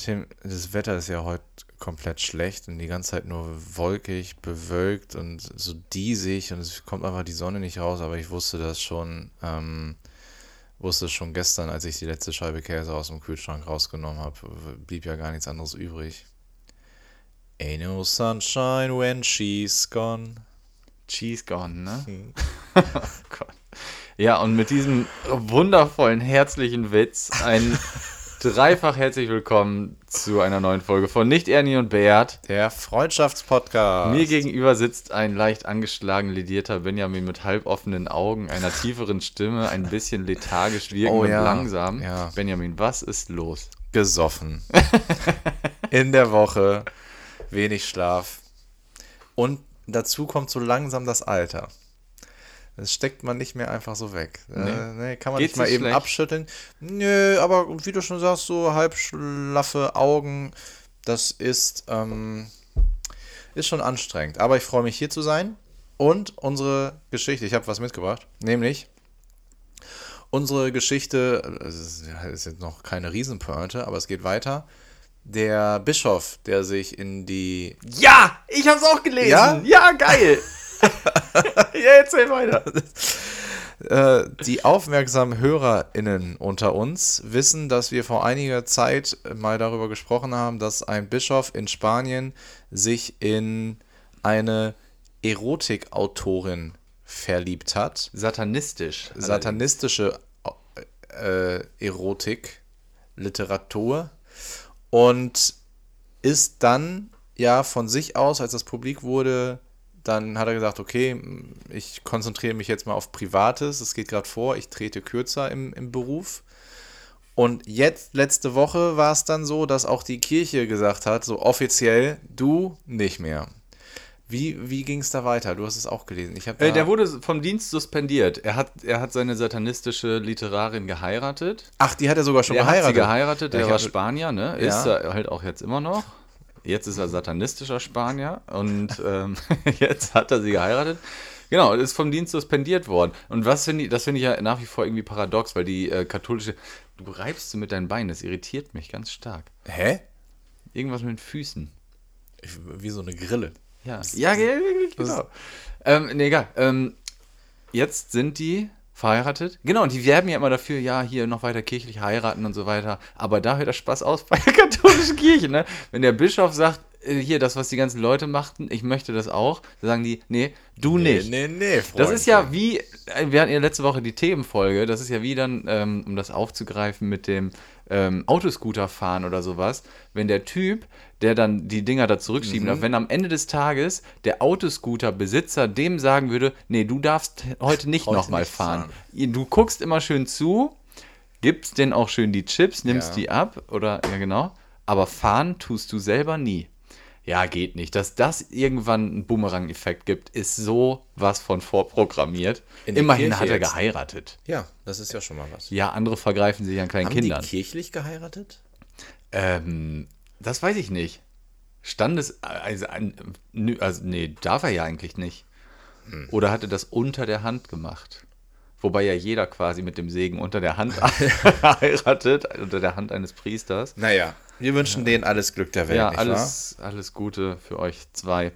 Tim, das Wetter ist ja heute komplett schlecht und die ganze Zeit nur wolkig, bewölkt und so diesig und es kommt einfach die Sonne nicht raus, aber ich wusste das schon, ähm, wusste es schon gestern, als ich die letzte Scheibe Käse aus dem Kühlschrank rausgenommen habe, blieb ja gar nichts anderes übrig. Ain't no sunshine when she's gone. Cheese gone, ne? Hm. oh Gott. Ja, und mit diesem wundervollen, herzlichen Witz ein dreifach herzlich willkommen zu einer neuen Folge von Nicht Ernie und Beat. Der Freundschaftspodcast. Mir gegenüber sitzt ein leicht angeschlagen, ledierter Benjamin mit halboffenen Augen, einer tieferen Stimme, ein bisschen lethargisch wirkend Oh und ja, langsam. ja. Benjamin, was ist los? gesoffen. In der Woche. Wenig Schlaf. Und dazu kommt so langsam das Alter. Das steckt man nicht mehr einfach so weg. Nee. Äh, nee, kann man Geht's nicht mal eben schlecht? abschütteln. Nö, aber wie du schon sagst, so halb schlaffe Augen, das ist, ähm, ist schon anstrengend. Aber ich freue mich hier zu sein. Und unsere Geschichte, ich habe was mitgebracht, nämlich unsere Geschichte, es ist, jetzt noch keine Riesenpointe, aber es geht weiter. Der Bischof, der sich in die. Ja, ich hab's auch gelesen. Ja? ja geil. ja, erzähl weiter. Äh, die aufmerksamen HörerInnen unter uns wissen, dass wir vor einiger Zeit mal darüber gesprochen haben, dass ein Bischof in Spanien sich in eine Erotikautorin verliebt hat. Satanistisch. satanistische äh, Erotik, Literatur und ist dann ja von sich aus, als das publik wurde, dann hat er gesagt, okay, ich konzentriere mich jetzt mal auf Privates, es geht gerade vor, ich trete kürzer im, im Beruf. Und jetzt, letzte Woche, war es dann so, dass auch die Kirche gesagt hat, so offiziell, du nicht mehr. Wie, wie ging es da weiter? Du hast es auch gelesen. Ich Äh, der wurde vom Dienst suspendiert. Er hat, er hat seine satanistische Literarin geheiratet. Ach, die hat er sogar schon Der hat sie geheiratet. geheiratet, der Ja, war Spanier, ne? Ja. Ist er halt auch jetzt immer noch. Jetzt ist er satanistischer Spanier und ähm, jetzt hat er sie geheiratet. Genau, ist vom Dienst suspendiert worden. Und was finde ich, das finde ich ja nach wie vor irgendwie paradox, weil die äh, katholische. Du reibst so mit deinen Beinen, das irritiert mich ganz stark. Hä? Irgendwas mit den Füßen. Ich, wie so eine Grille. Ja, ja, ja, ja, genau. Ähm, nee, egal. Ähm, jetzt sind die verheiratet. Genau, und die werben ja immer dafür, ja, hier noch weiter kirchlich heiraten und so weiter. Aber da hört der Spaß aus bei der katholischen Kirche, ne? Wenn der Bischof sagt, äh, hier, das, was die ganzen Leute machten, ich möchte das auch, dann sagen die, nee, du nicht. Nee, nee, Freund. Das ist ja wie, äh, wir hatten ja letzte Woche die Themenfolge, das ist ja wie dann, ähm, um das aufzugreifen mit dem ähm, Autoscooter fahren oder sowas, wenn der Typ, der dann die Dinger da zurückschieben darf, wenn am Ende des Tages der Autoscooter-Besitzer dem sagen würde, nee, du darfst heute nicht nochmal nicht fahren. Du guckst immer schön zu, gibst denen auch schön die Chips, nimmst Ja. die ab oder, ja genau, aber fahren tust du selber nie. Ja, geht nicht. Dass das irgendwann einen Boomerang-Effekt gibt, ist so was von vorprogrammiert. Immerhin Kirche hat er jetzt. geheiratet. Ja, das ist ja schon mal was. Ja, andere vergreifen sich an kleinen Haben Kindern. die kirchlich geheiratet? Ähm, das weiß ich nicht. Standes, also, also nee, darf er ja eigentlich nicht. Hm. Oder hat er das unter der Hand gemacht? Wobei ja jeder quasi mit dem Segen unter der Hand heiratet, unter der Hand eines Priesters. Naja, wir wünschen denen alles Glück der Welt, Ja, alles, alles Gute für euch zwei.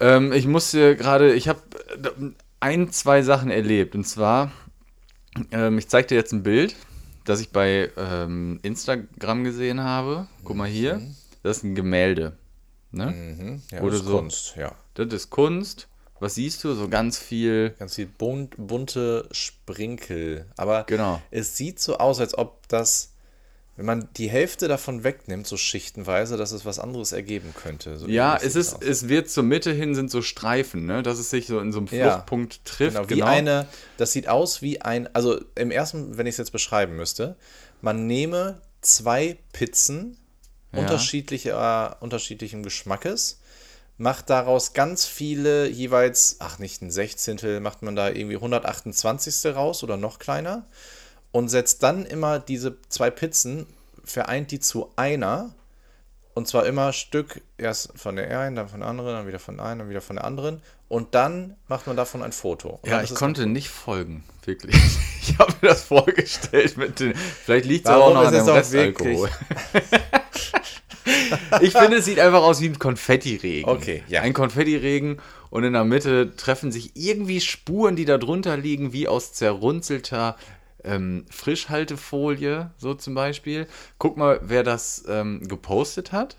Ähm, ich musste gerade, ich habe ein, zwei Sachen erlebt. Und zwar, ähm, ich zeige dir jetzt ein Bild, das ich bei ähm, Instagram gesehen habe. Guck mal hier. Das ist ein Gemälde. Ne? wahr? Mhm. Ja, Oder das ist so. Kunst, ja. Das ist Kunst. Was siehst du? So ganz viel. Ganz viel bunt, bunte Sprinkel. Aber Genau. es sieht so aus, als ob das, wenn man die Hälfte davon wegnimmt, so schichtenweise, dass es was anderes ergeben könnte. So Ja, es ist, aus. es wird zur Mitte hin sind so Streifen, ne? Dass es sich so in so einem Ja. Fluchtpunkt trifft. Genau, wie eine, das sieht aus wie ein, also im ersten, wenn ich es jetzt beschreiben müsste, man nehme zwei Pizzen Ja. unterschiedlicher, unterschiedlichen Geschmackes, macht daraus ganz viele, jeweils, ach nicht ein Sechzehntel, macht man da irgendwie 128. raus oder noch kleiner und setzt dann immer diese zwei Pizzen, vereint die zu einer und zwar immer Stück, erst von der einen, dann von der anderen, dann wieder von der einen, dann wieder von der anderen. Und dann macht man davon ein Foto. Und Ja, ich konnte nicht folgen, wirklich. Ich habe mir das vorgestellt mit den. Vielleicht liegt es auch noch an dem Restalkohol. ich finde, es sieht einfach aus wie ein Konfettiregen. Okay, ja. Ein Konfettiregen und in der Mitte treffen sich irgendwie Spuren, die da drunter liegen, wie aus zerrunzelter ähm, Frischhaltefolie, so zum Beispiel. Guck mal, wer das ähm, gepostet hat.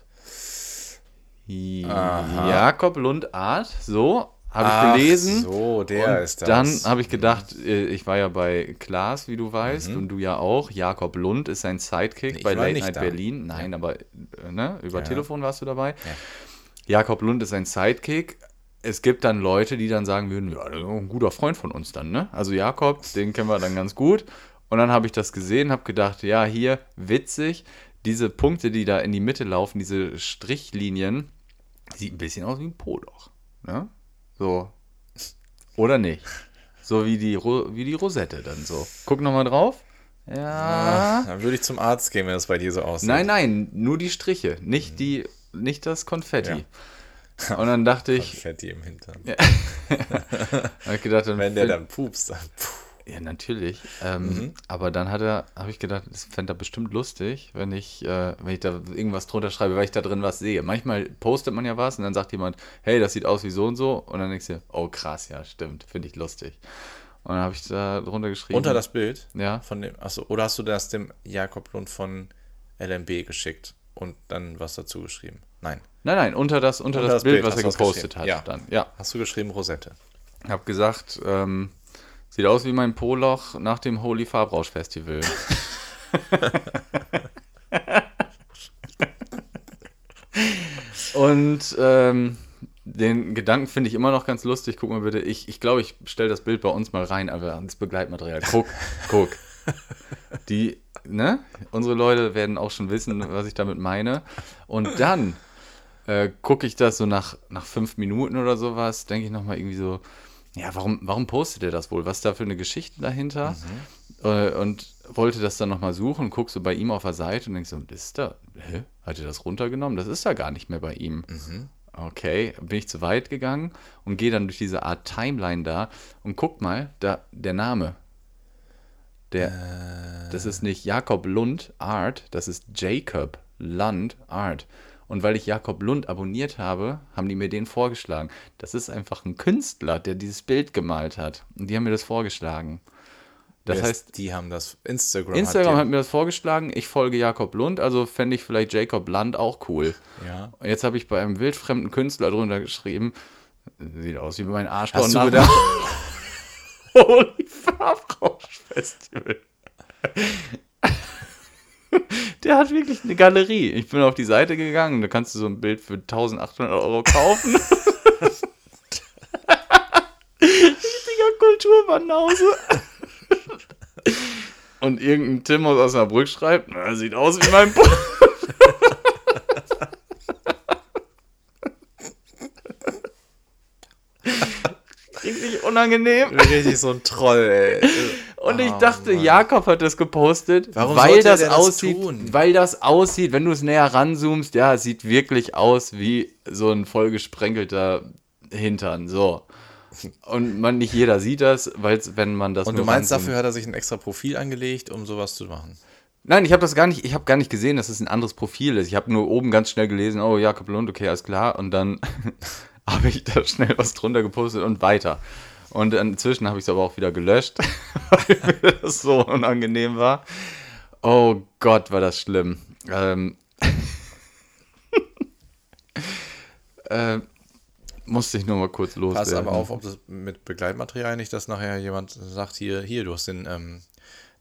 Aha. Jakob Lund Art, so, habe ich gelesen. so, der und ist das. Dann habe ich gedacht, äh, ich war ja bei Klaas, wie du weißt, und du ja auch. Jakob Lund ist sein Sidekick Mhm. Ich bei Late Night da. Berlin. Nein, aber äh, ne, über Ja. Telefon warst du dabei. Jakob Lund ist ein Sidekick. Es gibt dann Leute, die dann sagen würden, ja, das ist ein guter Freund von uns dann, ne? Also Jakob, den kennen wir dann ganz gut. Und dann habe ich das gesehen, habe gedacht, ja, hier, witzig, diese Punkte, die da in die Mitte laufen, diese Strichlinien, sieht ein bisschen aus wie ein Poloch, ne? So. Oder nicht? So wie die, wie die Rosette dann so. Guck nochmal drauf. Ja. Dann würde ich zum Arzt gehen, wenn das bei dir so aussieht. Nein, nein, nur die Striche, nicht die, nicht das Konfetti. Und dann dachte ich, Konfetti im Hintern. hab ich gedacht, dann Wenn der dann pupst, dann puh. Ja, natürlich. Ähm, Mhm. Aber dann hat er, habe ich gedacht, das fände er bestimmt lustig, wenn ich, äh, wenn ich da irgendwas drunter schreibe, weil ich da drin was sehe. Manchmal postet man ja was und dann sagt jemand, hey, das sieht aus wie so und so. Und dann denkst du, oh krass, ja, stimmt, finde ich lustig. Und dann habe ich da drunter geschrieben. Unter das Bild? Ja. Von dem, achso, oder hast du das dem Jakob Lund von LMB geschickt und dann was dazu geschrieben? Nein. Nein, nein, unter das, unter Unter das, das Bild, Bild was er gepostet hat. Ja. Dann, ja. Hast du geschrieben Rosette? Hab gesagt, ähm, sieht aus wie mein Poloch nach dem Holy Farbrausch Festival. Und ähm, den Gedanken finde ich immer noch ganz lustig. Guck mal bitte, ich ich, glaube, ich stelle das Bild bei uns mal rein, aber ans Begleitmaterial. Guck, guck. Die, ne? Unsere Leute werden auch schon wissen, was ich damit meine. Und dann äh, gucke ich das so nach, nach fünf Minuten oder sowas, denke ich nochmal irgendwie so, ja, warum, warum postet er das wohl? Was ist da für eine Geschichte dahinter? Äh, und wollte das dann nochmal suchen, guck so bei ihm auf der Seite und denk so, ist da, hä? Hat er das runtergenommen? Das ist da gar nicht mehr bei ihm. Okay, bin ich zu weit gegangen und gehe dann durch diese Art Timeline da und guck mal, da der Name. Der, das ist nicht Jakob Lund Art, das ist Jacob Lund Art. Und weil ich Jakob Lund abonniert habe, haben die mir den vorgeschlagen. Das ist einfach ein Künstler, der dieses Bild gemalt hat. Und die haben mir das vorgeschlagen. Das ist- heißt, die haben das Instagram. Instagram hat hat mir das vorgeschlagen. Ich folge Jakob Lund, also fände ich vielleicht Jacob Lund auch cool. ja. Und jetzt habe ich bei einem wildfremden Künstler drunter geschrieben, sieht aus wie mein Arschloch Hast du gedacht, Holy Farbrausch Festival. Der hat wirklich eine Galerie. Ich bin auf die Seite gegangen, da kannst du so ein Bild für 1800 Euro kaufen. Richtiger Kulturbanause. Und irgendein Tim aus Osnabrück schreibt, na, sieht aus wie mein Bruder. Richtig unangenehm. richtig so ein Troll, ey. Und ich dachte, Jakob hat das gepostet, Warum weil das aussieht, tun? weil das aussieht, wenn du es näher ranzoomst, ja, es sieht wirklich aus wie so ein vollgesprenkelter Hintern, so. Und man nicht jeder sieht das, weil wenn man das Und du meinst, ranzoomt- dafür hat er sich ein extra Profil angelegt, um sowas zu machen? Nein, ich habe das gar nicht, ich habe gar nicht gesehen, dass es ein anderes Profil ist. Ich habe nur oben ganz schnell gelesen, oh, Jakob Lund, okay, alles klar. Und dann habe ich da schnell was drunter gepostet und weiter. Und inzwischen habe ich es aber auch wieder gelöscht, weil mir das so unangenehm war. Oh Gott, war das schlimm. Ähm, äh, musste ich nur mal kurz loswerden. Pass aber auf, ob das mit Begleitmaterial nicht, dass nachher jemand sagt, hier, hier, du hast den, ähm,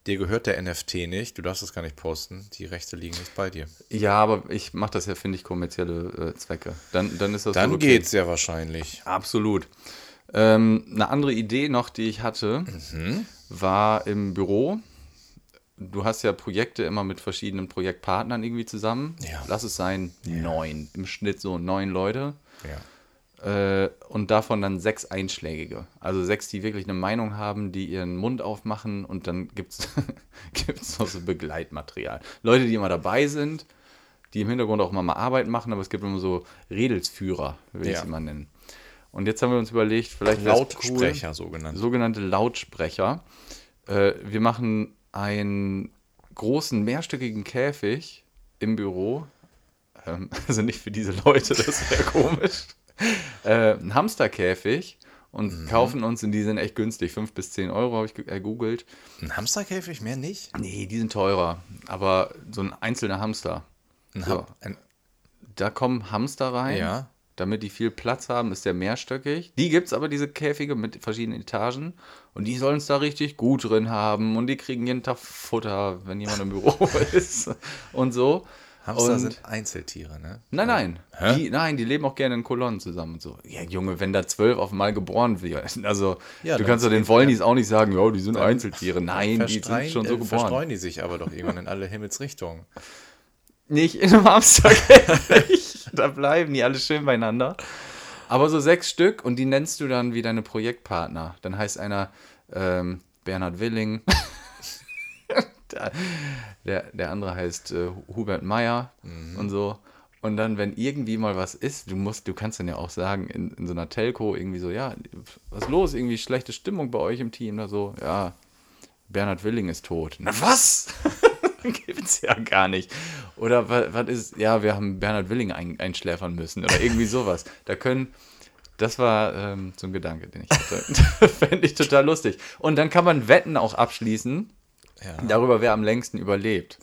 dir gehört der NFT nicht, du darfst das gar nicht posten, die Rechte liegen nicht bei dir. Ja, aber ich mache das ja, finde ich, kommerzielle äh, Zwecke. Dann, dann ist das Dann okay. geht's ja wahrscheinlich. Absolut. Ähm, eine andere Idee noch, die ich hatte, war im Büro. Du hast ja Projekte immer mit verschiedenen Projektpartnern irgendwie zusammen. Ja. Lass es sein, neun. Im Schnitt so neun Leute. Ja. Äh, und davon dann sechs Einschlägige. Also sechs, die wirklich eine Meinung haben, die ihren Mund aufmachen und dann gibt es noch so Begleitmaterial. Leute, die immer dabei sind, die im Hintergrund auch immer mal Arbeit machen, aber es gibt immer so Redelsführer, will ich Ja. es immer nennen. Und jetzt haben wir uns überlegt, vielleicht Lautsprecher sogenannt. sogenannte Lautsprecher. Äh, wir machen einen großen mehrstöckigen Käfig im Büro. ähm, also nicht für diese Leute, das wäre komisch, äh, einen Hamsterkäfig und kaufen uns, und die sind echt günstig, 5 bis 10 Euro habe ich äh, gegoogelt. Ein Hamsterkäfig, mehr nicht? Nee, die sind teurer, aber so ein einzelner Hamster. Ein So. Ham ein, Da kommen Hamster rein. Ja. Damit die viel Platz haben, ist der mehrstöckig. Die gibt es aber, diese Käfige mit verschiedenen Etagen. Und die sollen es da richtig gut drin haben. Und die kriegen jeden Tag Futter, wenn jemand im Büro ist. Und so. Hamster und sind Einzeltiere, ne? Nein, nein. Hä? Die, nein, die leben auch gerne in Kolonnen zusammen und so. Ja, Junge, wenn da zwölf auf einmal geboren werden, also Ja, du kannst doch den Wollnies auch nicht sagen, ja, die sind Einzeltiere. Nein, die sind schon so äh, geboren. Verstreuen die sich aber doch irgendwann in alle Himmelsrichtungen. Nicht in einem Hamsterkäfig. da bleiben die alle schön beieinander. Aber so sechs Stück und die nennst du dann wie deine Projektpartner. Dann heißt einer ähm, Bernhard Willing. der, der, der andere heißt äh, Hubert Meyer und so. Und dann, wenn irgendwie mal was ist, du musst, du kannst dann ja auch sagen, in, in so einer Telco irgendwie so, ja, was ist los? Irgendwie schlechte Stimmung bei euch im Team oder so. Ja, Bernhard Willing ist tot. Na was? Gibt's ja gar nicht. Oder was, was ist, ja, wir haben Bernhard Willing ein, einschläfern müssen oder irgendwie sowas. Da können, das war ähm, so ein Gedanke, den ich hatte. Fände ich total lustig. Und dann kann man Wetten auch abschließen Ja. darüber, wer am längsten überlebt.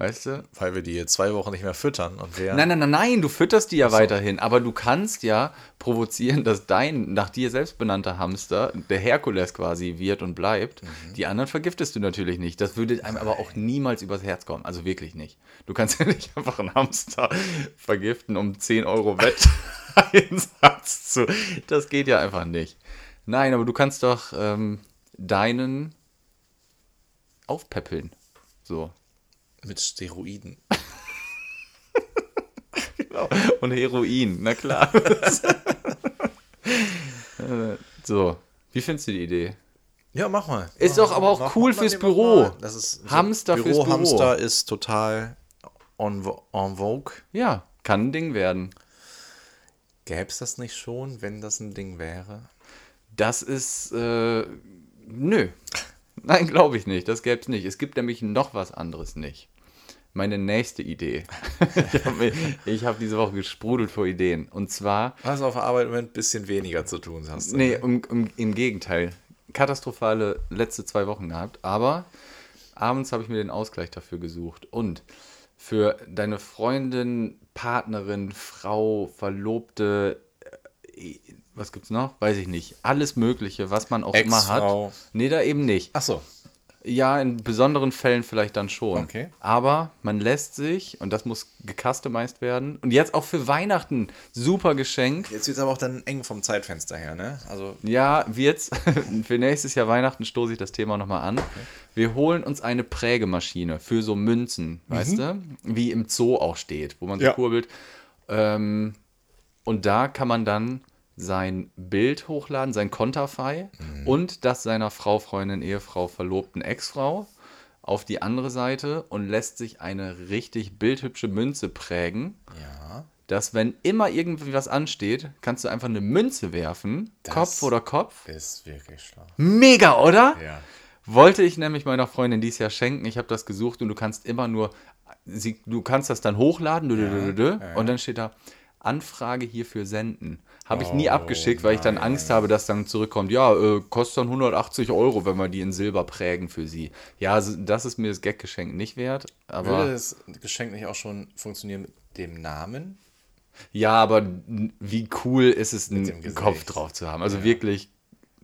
Weißt du? Weil wir die jetzt zwei Wochen nicht mehr füttern und wer. Nein, nein, nein, nein, du fütterst die ja weiterhin, aber du kannst ja provozieren, dass dein nach dir selbst benannter Hamster der Herkules quasi wird und bleibt. Die anderen vergiftest du natürlich nicht. Das würde einem aber auch niemals übers Herz kommen. Also wirklich nicht. Du kannst ja nicht einfach einen Hamster vergiften, um 10 Euro Wetteinsatz zu. Das geht ja einfach nicht. Nein, aber du kannst doch ähm, deinen aufpäppeln. So. Mit Steroiden. Genau. Und Heroin, na klar. So, wie findest du die Idee? Ja, mach mal. Ist Mach doch aber auch mach cool mal, fürs mach Büro. Das ist Hamster fürs Büro. Hamster ist total en, en vogue. Ja, kann ein Ding werden. Gäbe es das nicht schon, wenn das ein Ding wäre? Das ist, äh, nö. Nein, glaube ich nicht. Das gäbe es nicht. Es gibt nämlich noch was anderes nicht. Meine nächste Idee. ich habe hab diese Woche gesprudelt vor Ideen. Und zwar Hast auf der Arbeit im Moment ein bisschen weniger zu tun, hast du. Nee, ne? um, um, im Gegenteil. Katastrophale letzte zwei Wochen gehabt. Aber abends habe ich mir den Ausgleich dafür gesucht. Und für deine Freundin, Partnerin, Frau, Verlobte, äh, was gibt's noch? Weiß ich nicht. Alles Mögliche, was man auch immer hat. Nee, da eben nicht. Ach so. Ja, in besonderen Fällen vielleicht dann schon. Okay. Aber man lässt sich, und das muss gecustomized werden, und jetzt auch für Weihnachten, super Geschenk. Jetzt wird es aber auch dann eng vom Zeitfenster her, ne? Also, Ja, wird's. Für nächstes Jahr Weihnachten stoße ich das Thema nochmal an. Wir holen uns eine Prägemaschine für so Münzen, weißt du? Wie im Zoo auch steht, wo man so Ja. kurbelt. Ähm, und da kann man dann sein Bild hochladen, sein Konterfei und das seiner Frau, Freundin, Ehefrau, Verlobten, Ex-Frau auf die andere Seite und lässt sich eine richtig bildhübsche Münze prägen ja. dass wenn immer irgendwie was ansteht, kannst du einfach eine Münze werfen, Das- Kopf oder Kopf. Ist wirklich schlau. Mega, oder? Ja. Wollte ich nämlich meiner Freundin dies Jahr schenken. Ich habe das gesucht und du kannst immer nur, sie, du kannst das dann hochladen dü, und dann steht da Anfrage hierfür senden. Habe ich nie Oh, abgeschickt, weil ich dann Angst habe, dass dann zurückkommt, ja, äh, kostet dann 180 Euro, wenn wir die in Silber prägen für sie. Ja, das ist mir das Gaggeschenk nicht wert, aber Würde das Geschenk nicht auch schon funktionieren mit dem Namen? Ja, aber wie cool ist es, einen. Kopf drauf zu haben? Also wirklich,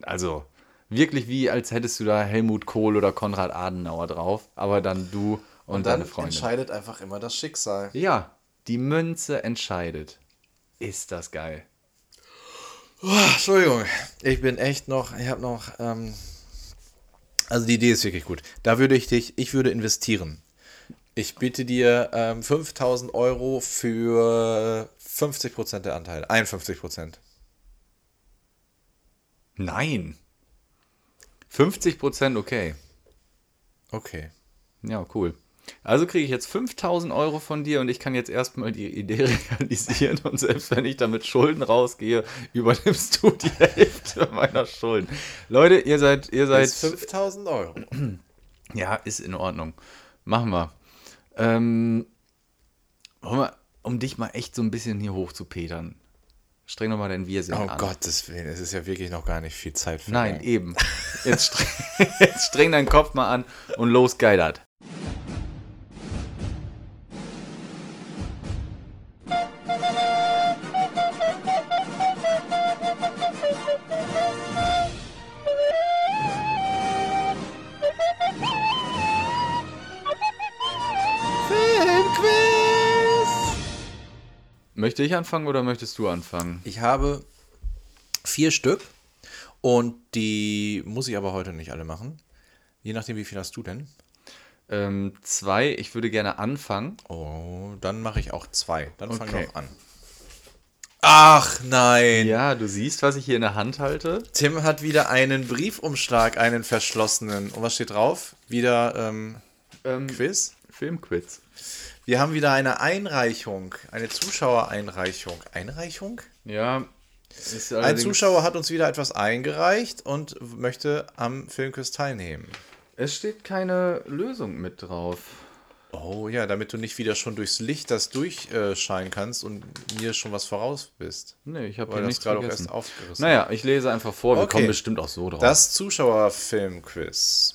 also wirklich wie, als hättest du da Helmut Kohl oder Konrad Adenauer drauf, aber dann du und, dann deine Freundin. entscheidet einfach immer das Schicksal. Ja, die Münze entscheidet. Ist das geil. Entschuldigung, ich bin echt noch, ich habe noch, ähm, also die Idee ist wirklich gut. Da würde ich dich, ich würde investieren. Ich biete dir ähm, 5000 Euro für 50% der Anteile. 51%. Nein. 50% okay. Okay. Ja, cool. Also kriege ich jetzt 5000 Euro von dir und ich kann jetzt erstmal die Idee realisieren und selbst wenn ich damit Schulden rausgehe, übernimmst du die Hälfte meiner Schulden. Leute, ihr seid, ihr seid, Das ist 5000 Euro. ja, ist in Ordnung. Machen wir. Ähm, um dich mal echt so ein bisschen hier hoch zu petern. Streng doch mal dein Wirsinn Oh an. Gottes Willen, es ist ja wirklich noch gar nicht viel Zeit für Nein, eben. Jetzt streng, jetzt streng deinen Kopf mal an und los geilert. Möchte ich anfangen oder möchtest du anfangen? Ich habe vier Stück und die muss ich aber heute nicht alle machen. Je nachdem, wie viel hast du denn? Ähm, zwei, ich würde gerne anfangen. Oh, dann mache ich auch zwei. Dann fangen Okay. wir auch an. Ach nein! Ja, du siehst, was ich hier in der Hand halte. Tim hat wieder einen Briefumschlag, einen verschlossenen. Und was steht drauf? Wieder ähm, Ähm, Quiz? Filmquiz. Wir haben wieder eine Einreichung, eine Zuschauereinreichung. Einreichung? Ja. Ein Zuschauer hat uns wieder etwas eingereicht und möchte am Filmquiz teilnehmen. Es steht keine Lösung mit drauf. Oh ja, damit du nicht wieder schon durchs Licht das durchscheinen kannst und mir schon was voraus bist. Nee, ich habe das nichts gerade auch erst aufgerissen. Naja, ich lese einfach vor. Wir Okay. kommen bestimmt auch so drauf. Das Zuschauerfilmquiz.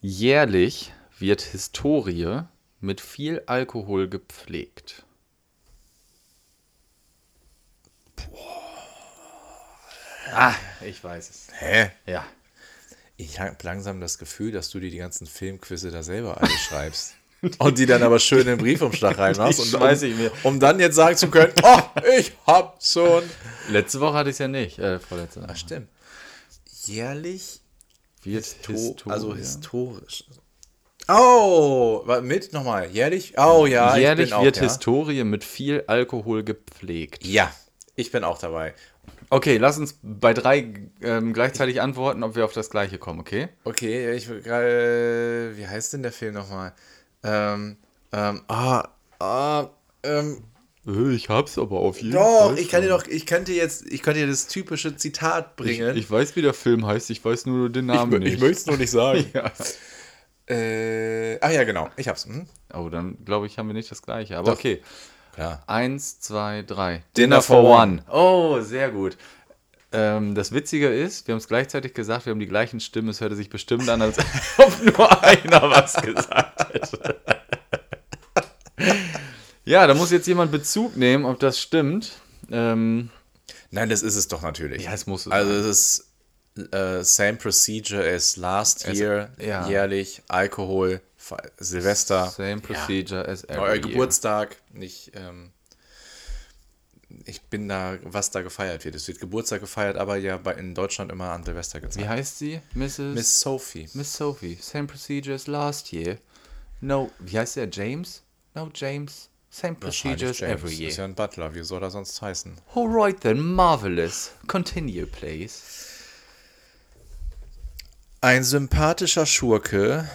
Jährlich wird Historie mit viel Alkohol gepflegt. Ah, ich weiß es. Hä? Ja. Ich habe langsam das Gefühl, dass du dir die ganzen Filmquizze da selber alle schreibst. Und die dann aber schön in den Briefumschlag reinmachst. Und um, ich mir. um dann jetzt sagen zu können, oh, ich hab schon. Letzte Woche hatte ich es ja nicht. Äh, vorletzte. Ach, stimmt. Jährlich, Wird Histo Historie. also historisch. Oh, mit nochmal, jährlich? Oh ja, Jährlich ich auch, wird ja. Historie mit viel Alkohol gepflegt. Ja, ich bin auch dabei. Okay, lass uns bei drei ähm, gleichzeitig antworten, ob wir auf das gleiche kommen, okay? Okay, ich will gerade. Wie heißt denn der Film nochmal? Ähm, ähm, ah, ah, ähm, Ich hab's aber auf jeden doch, ich kann dir doch, ich könnte jetzt, ich könnte dir das typische Zitat Ich, bringen. ich weiß, wie der Film heißt, ich weiß nur den Namen nicht. möchte es nur nicht sagen. ja. Äh, ach ja, genau, ich hab's. Hm? Oh, dann glaube ich, haben wir nicht das gleiche. Aber Doch. okay. Klar. Eins, zwei, drei. Dinner for One. Oh, sehr gut. Ähm, das Witzige ist, wir haben es gleichzeitig gesagt, wir haben die gleichen Stimmen. Es hörte sich bestimmt an, als ob nur einer was gesagt hätte. ja, da muss jetzt jemand Bezug nehmen, ob das stimmt. Ähm, Nein, das ist es doch natürlich. Ja, es muss es Also sein. es ist äh, same procedure as last Es- year, ja. jährlich, Alkohol, Silvester, same procedure as every euer year. Geburtstag, nicht, ähm, ich bin da, was da gefeiert wird. Es wird Geburtstag gefeiert, aber ja bei, in Deutschland immer an Silvester Wie gezeigt. heißt sie? Mrs. Miss Sophie. Miss Sophie, same procedure as last year. No, wie heißt der? James? No, James. Same procedure as every Ist year. ja ein Butler, wie soll er sonst heißen? Alright then, marvelous. Continue, please. Ein sympathischer Schurke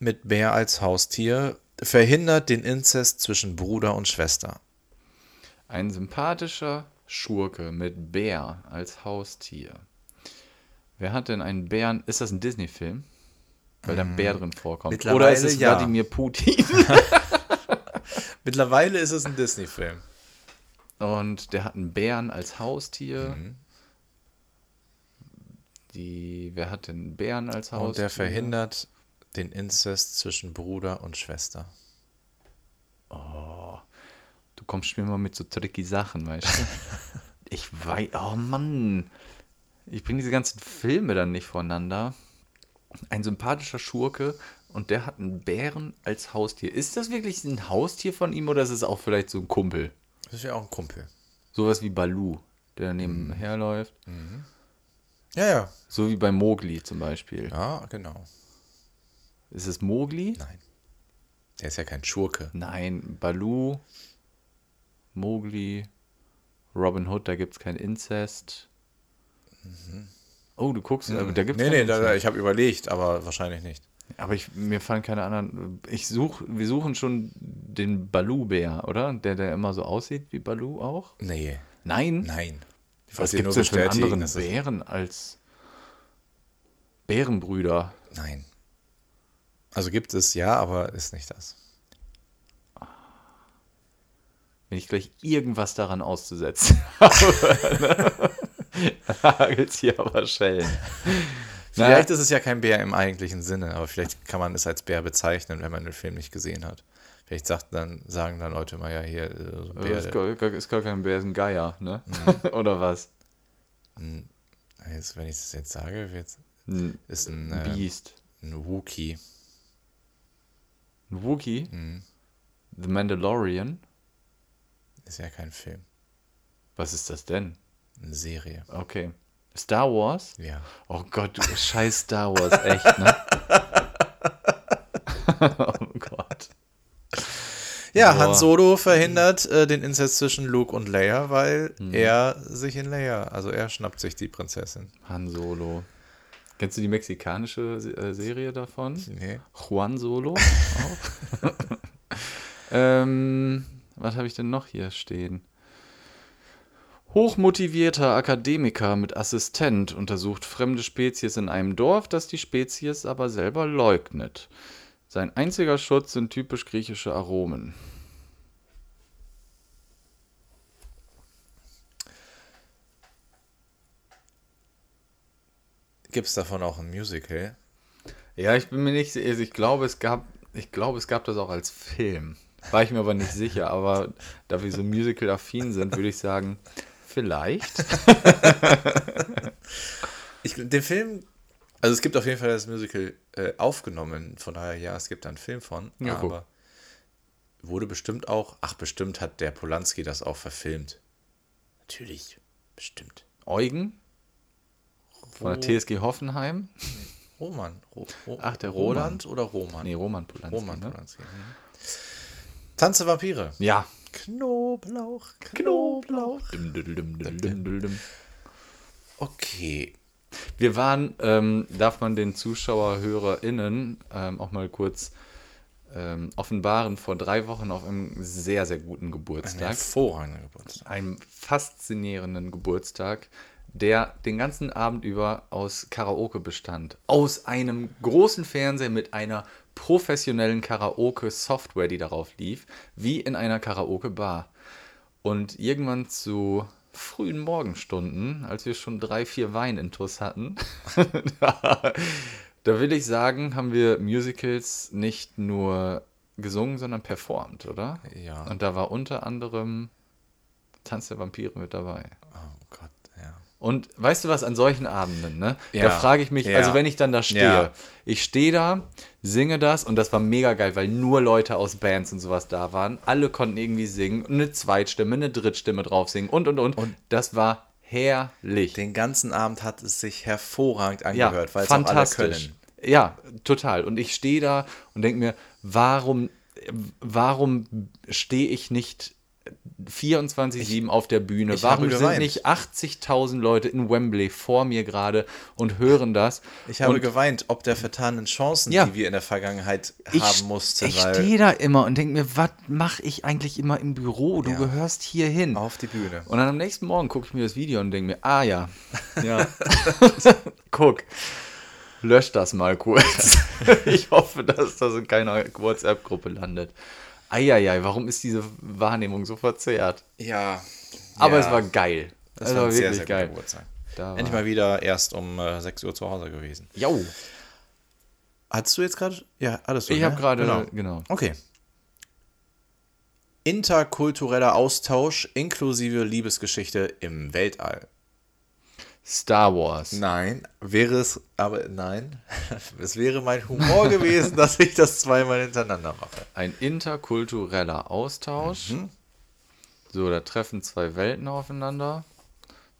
mit Bär als Haustier verhindert den Inzest zwischen Bruder und Schwester. Ein sympathischer Schurke mit Bär als Haustier. Wer hat denn einen Bären? Ist das ein Disney-Film? Weil da ein Bär drin vorkommt. Oder ist es ja. Wladimir Putin? Mittlerweile ist es ein Disney-Film. Und der hat einen Bären als Haustier. Mhm. Die, wer hat einen Bären als Haustier? Und der verhindert den Inzest zwischen Bruder und Schwester. Du kommst mir mal mit so tricky Sachen, weißt du? ich weiß, oh Mann. Ich bringe diese ganzen Filme dann nicht voneinander. Ein sympathischer Schurke und der hat einen Bären als Haustier. Ist das wirklich ein Haustier von ihm oder ist es auch vielleicht so ein Kumpel? Das ist ja auch ein Kumpel. Sowas wie Balu, der nebenher läuft. Ja, ja. So wie bei Mowgli zum Beispiel. Ja, genau. Ist es Mowgli? Nein. Der ist ja kein Schurke. Nein, Balu, Mowgli, Robin Hood, da gibt es kein Inzest. Oh, du guckst, aber da gibt es Mhm. Nee, nee, da, da, ich habe überlegt, aber wahrscheinlich nicht. Aber ich, mir fallen keine anderen. Ich such, wir suchen schon den Balu-Bär, oder? Der, der immer so aussieht wie Balu auch? Nee. Nein. Nein. Ich Was gibt es denn für einen anderen Bären als Bärenbrüder? Nein. Also gibt es ja, aber ist nicht das. wenn ich gleich irgendwas daran auszusetzen habe, ne? dann hagelt's hier aber Schellen. Vielleicht ist es ja kein Bär im eigentlichen Sinne, aber vielleicht kann man es als Bär bezeichnen, wenn man den Film nicht gesehen hat. Vielleicht sagt dann, sagen dann Leute mal, ja, hier, äh, so ein Bär. Bär. Ist gar, ist gar kein Bär, ist ein Geier, ne? Oder was? Jetzt, wenn ich das jetzt sage, jetzt Ein ist ein, äh, Beast. ein Wookie. Ein Wookie? Mhm. The Mandalorian? Ist ja kein Film. Was ist das denn? Eine Serie. Okay. Star Wars? Ja. Oh Gott, du scheiß Star Wars, echt, ne? oh Gott. Ja, Boah. Han Solo verhindert äh, den Inzest zwischen Luke und Leia, weil er sich in Leia, also er schnappt sich die Prinzessin. Han Solo. Kennst du die mexikanische äh, Serie davon? Nee. Juan Solo? Auch. ähm, was habe ich denn noch hier stehen? Hochmotivierter Akademiker mit Assistent untersucht fremde Spezies in einem Dorf, das die Spezies aber selber leugnet. Sein einziger Schutz sind typisch griechische Aromen. Gibt es davon auch ein Musical? Ja, ich bin mir nicht sicher. Ich glaube, es gab, ich glaube, es gab das auch als Film. War ich mir aber nicht sicher. Aber da wir so musical-affin sind, würde ich sagen, vielleicht. Ich, den Film, also es gibt auf jeden Fall das Musical äh, aufgenommen, von daher ja, es gibt da einen Film von, Ja, guck. aber wurde bestimmt auch, ach bestimmt hat der Polanski das auch verfilmt. Natürlich, bestimmt. Eugen von der TSG Hoffenheim. Roman. Ro, Ro, Ach, der Roland oder Roman? Nee, Roman Polanski. Roman ne? Polanski. Mhm. Tanze Vampire. Ja. Knoblauch, Knoblauch. Dum, dum, dum, dum. Okay. Wir waren, ähm, darf man den Zuschauer, HörerInnen ähm, auch mal kurz ähm, offenbaren, vor drei Wochen auf einem sehr, sehr guten Ein Geburtstag. hervorragender Geburtstag. einem faszinierenden Geburtstag, der den ganzen Abend über aus Karaoke bestand. Aus einem großen Fernseher mit einer professionellen Karaoke-Software, die darauf lief, wie in einer Karaoke-Bar. Und irgendwann zu frühen Morgenstunden, als wir schon drei, vier Wein in Tuss hatten, da, da will ich sagen, haben wir Musicals nicht nur gesungen, sondern performt, oder? Ja. Und da war unter anderem Tanz der Vampire mit dabei. Ja. Und weißt du was, an solchen Abenden, ne? Ja. Da frage ich mich, Ja. also wenn ich dann da stehe, Ja. ich stehe da, singe das und das war mega geil, weil nur Leute aus Bands und sowas da waren. Alle konnten irgendwie singen, eine Zweitstimme, eine Drittstimme drauf singen und und und. Und das war herrlich. Den ganzen Abend hat es sich hervorragend ja, angehört, weil es auch alle können. Ja, total. Und ich stehe da und denke mir, warum, warum stehe ich nicht 24-7 auf der Bühne? Warum sind geweint. nicht 80.000 Leute in Wembley vor mir gerade und hören das? Ich habe und geweint, ob der vertanen Chancen, Ja. die wir in der Vergangenheit ich, haben mussten, ich stehe da immer und denke mir, was mache ich eigentlich immer im Büro? Du Ja. gehörst hier hin. auf die Bühne. Und dann am nächsten Morgen gucke ich mir das Video und denke mir, ah ja, ja, guck, lösch das mal kurz. ich hoffe, dass das in keiner WhatsApp-Gruppe landet. Eieiei, warum ist diese Wahrnehmung so verzerrt? Ja. Aber ja. es war geil. Das es war war ein sehr, wirklich sehr geil. Endlich mal wieder erst um äh, 6 Uhr zu Hause gewesen. Jau, Hattest du jetzt gerade? Ja, alles so. ich ne? habe gerade, Genau. genau. Okay. Interkultureller Austausch inklusive Liebesgeschichte im Weltall. Star Wars. Nein, wäre es, aber nein, es wäre mein Humor gewesen, dass ich das zweimal hintereinander mache. Ein interkultureller Austausch. Mhm. So, da treffen zwei Welten aufeinander.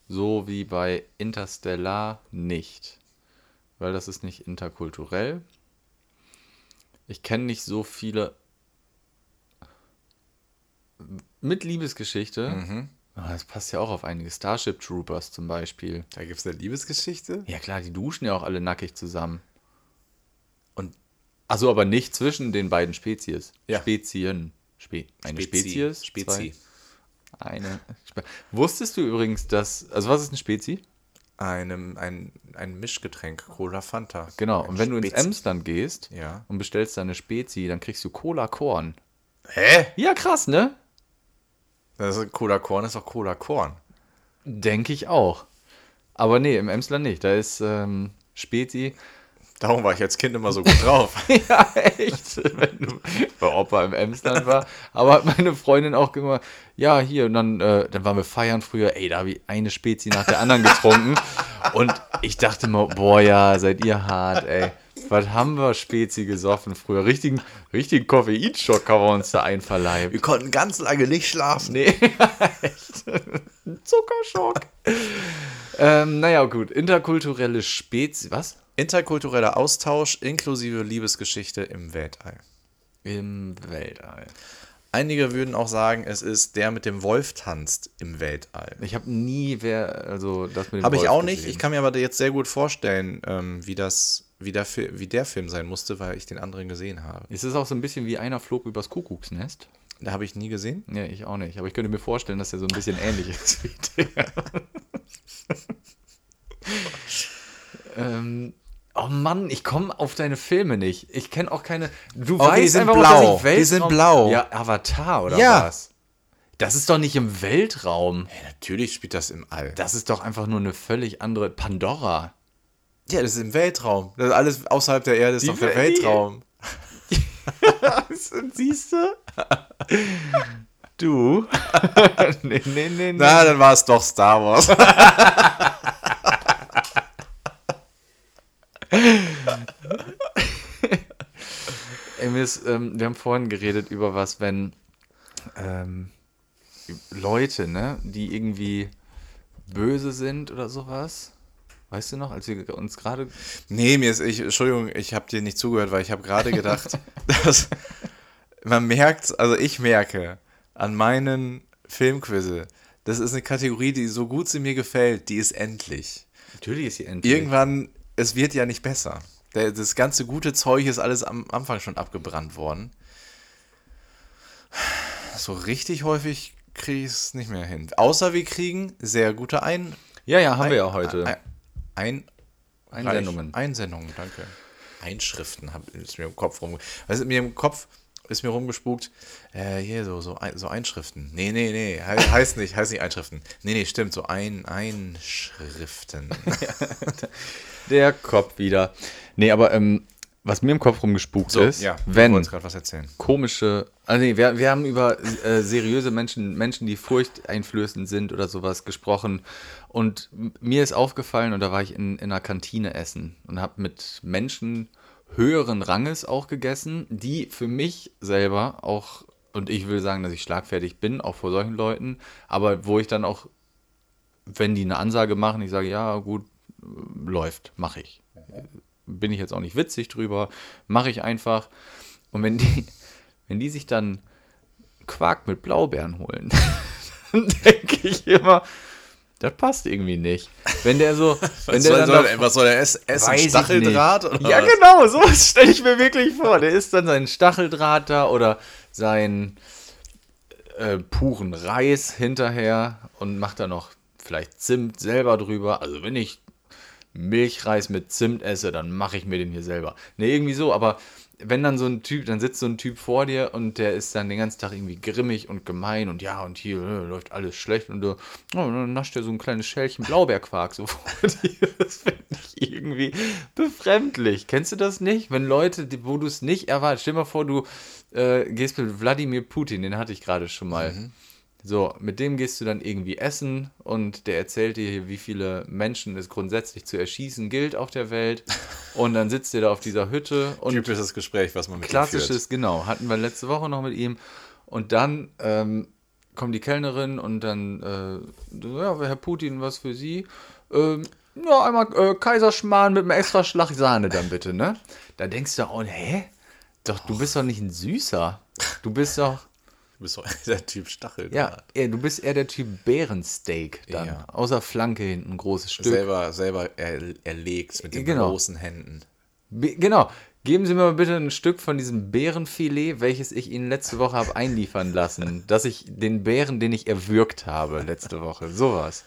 So wie bei Interstellar nicht. Weil das ist nicht interkulturell. Ich kenne nicht so viele. Mit Liebesgeschichte. Mhm. Ah, Das passt ja auch auf einige. Starship Troopers zum Beispiel. Da gibt es eine Liebesgeschichte. Ja klar, die duschen ja auch alle nackig zusammen. Und Achso, aber nicht zwischen den beiden Spezies. Ja. Spezien. Spe eine Spezi. Spezies? Spezi. Zwei. Eine. Spe Wusstest du übrigens, dass. Also, was ist eine Spezi? einem, ein, ein Mischgetränk, Cola Fanta. Genau. Ein Und wenn du ins Spezi. Emsland gehst Ja. und bestellst da eine Spezi, dann kriegst du Cola Korn. Hä? Ja, krass, ne? Also Cola Korn ist doch Cola Korn. Denke ich auch. Aber nee, im Emsland nicht. Da ist ähm, Spezi. Darum war ich als Kind immer so gut drauf. ja, echt. Wenn du bei Opa im Emsland war. Aber hat meine Freundin auch immer, ja, hier, und dann, äh, dann waren wir feiern früher, ey, da habe ich eine Spezi nach der anderen getrunken. und ich dachte mal, boah, ja, seid ihr hart, ey. Was haben wir Spezi gesoffen früher? Richtigen, richtigen Koffeinschock haben wir uns da einverleibt. Wir konnten ganz lange nicht schlafen. Nee, echt. Zuckerschock. ähm, naja, gut. Interkulturelle Spezi. Was? Interkultureller Austausch inklusive Liebesgeschichte im Weltall. Im Weltall. Einige würden auch sagen, es ist der mit dem Wolf tanzt im Weltall. Ich habe nie wer, also das mit dem Habe ich auch nicht. gesehen. Ich kann mir aber jetzt sehr gut vorstellen, ähm, wie das, wie der, wie der Film sein musste, weil ich den anderen gesehen habe. Ist es auch so ein bisschen wie einer flog übers Kuckucksnest? Da habe ich nie gesehen. Ja, ich auch nicht. Aber ich könnte mir vorstellen, dass der so ein bisschen ähnlich ist wie der. ähm, oh Mann, ich komme auf deine Filme nicht. Ich kenne auch keine. Du Oh, die sind blau. Die sind blau. Ja, Avatar oder Ja. was? Das ist doch nicht im Weltraum. Ja, natürlich spielt das im All. Das ist doch einfach nur eine völlig andere Pandora. Ja, das ist im Weltraum. Das alles außerhalb der Erde ist Die doch der Welt- Weltraum. Siehst du? Du? nee, nee, nee, nee. Na, dann war es doch Star Wars. ist, ähm, wir haben vorhin geredet über was, wenn ähm, Leute, ne, die irgendwie böse sind oder sowas. Weißt du noch, als wir uns gerade. Nee, mir ist, ich, Entschuldigung, ich habe dir nicht zugehört, weil ich habe gerade gedacht, dass man merkt, also ich merke an meinen Filmquizze, das ist eine Kategorie, die so gut sie mir gefällt, die ist endlich. Natürlich ist sie endlich. Irgendwann, es wird ja nicht besser. Das ganze gute Zeug ist alles am Anfang schon abgebrannt worden. So richtig häufig kriege ich es nicht mehr hin. Außer wir kriegen sehr gute Ein... Ja, ja, haben ein, wir ja heute. Ein, ein, Einsendungen. Reich- Einsendungen, danke. Einschriften hab, ist mir im Kopf rum. Was ist mir im Kopf ist mir rumgespukt. Äh, hier so so ein, so Einschriften. Nee, nee, nee, he, heißt nicht, heißt nicht Einschriften. Nee, nee, stimmt, so ein Einschriften. Der Kopf wieder. Nee, aber ähm, was mir im Kopf rumgespukt So, ist, ja, wenn gerade was erzählen. komische. Also nee, wir, wir haben über äh, seriöse Menschen, Menschen, die furchteinflößend sind oder sowas gesprochen. Und mir ist aufgefallen, und da war ich in, in einer Kantine essen und habe mit Menschen höheren Ranges auch gegessen, die für mich selber auch, und ich will sagen, dass ich schlagfertig bin, auch vor solchen Leuten, aber wo ich dann auch, wenn die eine Ansage machen, ich sage, ja, gut, äh, läuft, mache ich bin ich jetzt auch nicht witzig drüber, mache ich einfach. Und wenn die, wenn die sich dann Quark mit Blaubeeren holen, dann denke ich immer, das passt irgendwie nicht. Wenn der so, wenn Was der soll, soll, da- was soll er essen? Stacheldraht? Ja, was? genau, so stelle ich mir wirklich vor. Der isst dann seinen Stacheldraht da oder seinen äh, puren Reis hinterher und macht da noch vielleicht Zimt selber drüber. Also wenn ich Milchreis mit Zimt esse, dann mache ich mir den hier selber. Ne, irgendwie so, aber wenn dann so ein Typ, dann sitzt so ein Typ vor dir und der ist dann den ganzen Tag irgendwie grimmig und gemein und ja, und hier äh, läuft alles schlecht und du, oh, dann nascht er so ein kleines Schälchen Blaubeerquark so vor dir. Das finde ich irgendwie befremdlich. Kennst du das nicht? Wenn Leute, wo du es nicht erwartest, stell dir mal vor, du äh, gehst mit Wladimir Putin, den hatte ich gerade schon mal. So, mit dem gehst du dann irgendwie essen und der erzählt dir, wie viele Menschen es grundsätzlich zu erschießen gilt auf der Welt. Und dann sitzt ihr da auf dieser Hütte und Typisches Gespräch, was man mit ihm führt. klassisches, genau, hatten wir letzte Woche noch mit ihm. Und dann ähm, kommt die Kellnerin und dann, äh, ja, Herr Putin, was für Sie? Ähm, ja, einmal äh, Kaiserschmarrn mit einem extra Schlag Sahne dann bitte, ne? Da denkst du, oh, hä? Doch, du bist doch nicht ein Süßer. Du bist doch, bist doch der Typ Stacheldraht. ja, du bist eher der Typ Bärensteak dann. Ja. Außer Flanke hinten, ein großes Stück. Selber, selber er, erlegt mit den Genau. großen Händen. Be genau. Geben Sie mir mal bitte ein Stück von diesem Bärenfilet, welches ich Ihnen letzte Woche habe einliefern lassen. dass ich den Bären, den ich erwürgt habe letzte Woche. Sowas.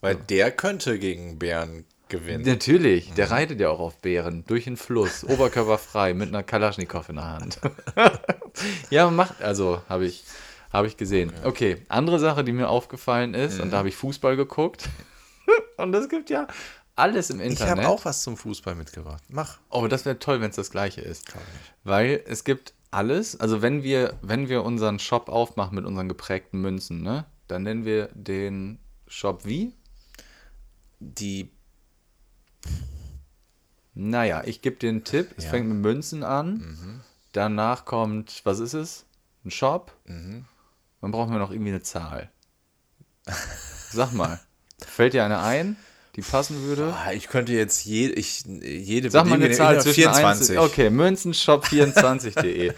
Weil der könnte gegen Bären gewinnen. Natürlich, der reitet ja auch auf Bären durch den Fluss, oberkörperfrei, mit einer Kalaschnikow in der Hand. ja, macht, also habe ich, Habe ich gesehen. Okay, andere Sache, die mir aufgefallen ist, und da habe ich Fußball geguckt. und es gibt ja alles im Ich Internet. habe auch was zum Fußball mitgebracht. Mach. Oh, das wäre toll, wenn es das gleiche ist. Ich. Weil es gibt alles, also wenn wir, wenn wir unseren Shop aufmachen mit unseren geprägten Münzen, ne, dann nennen wir den Shop wie? Die. Naja, ich gebe dir einen Tipp. Es Ja. fängt mit Münzen an. Danach kommt, was ist es? Ein Shop. Dann brauchen wir noch irgendwie eine Zahl. Sag mal, fällt dir eine ein, die passen würde? Ah, ich könnte jetzt je, ich, jede Sag mal eine Zahl zwischen 24. Okay, münzenshop24.de.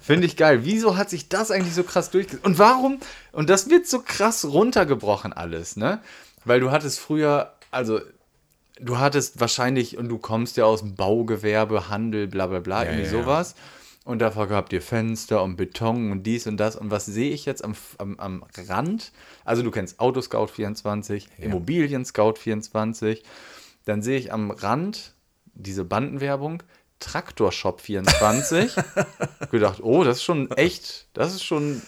Finde ich geil. Wieso hat sich das eigentlich so krass durchgesetzt? Und warum? Und das wird so krass runtergebrochen alles, ne? Weil du hattest früher, also du hattest wahrscheinlich, und du kommst ja aus dem Baugewerbe, Handel, bla bla bla, irgendwie ja, ja. sowas. Und da vergabt ihr Fenster und Beton und dies und das. Und was sehe ich jetzt am, am, am Rand? Also du kennst Autoscout24, Immobilien Scout24. Dann sehe ich am Rand diese Bandenwerbung, Traktorshop24. gedacht, oh, das ist schon echt, das ist schon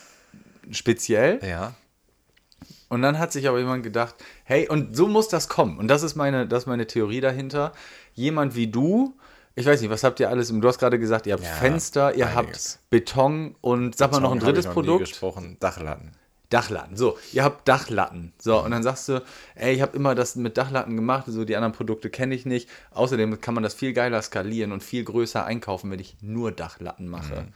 speziell. Ja. Und dann hat sich aber jemand gedacht, hey, und so muss das kommen. Und das ist meine, das ist meine Theorie dahinter. Jemand wie du, ich weiß nicht, was habt ihr alles? Du hast gerade gesagt, ihr habt Ja, Fenster, ihr einiges. habt Beton und sag mal noch ein Beton drittes ich noch Produkt. gesprochen. Dachlatten. Dachlatten. So, ihr habt Dachlatten. So, und dann sagst du, ey, ich habe immer das mit Dachlatten gemacht, so die anderen Produkte kenne ich nicht. Außerdem kann man das viel geiler skalieren und viel größer einkaufen, wenn ich nur Dachlatten mache.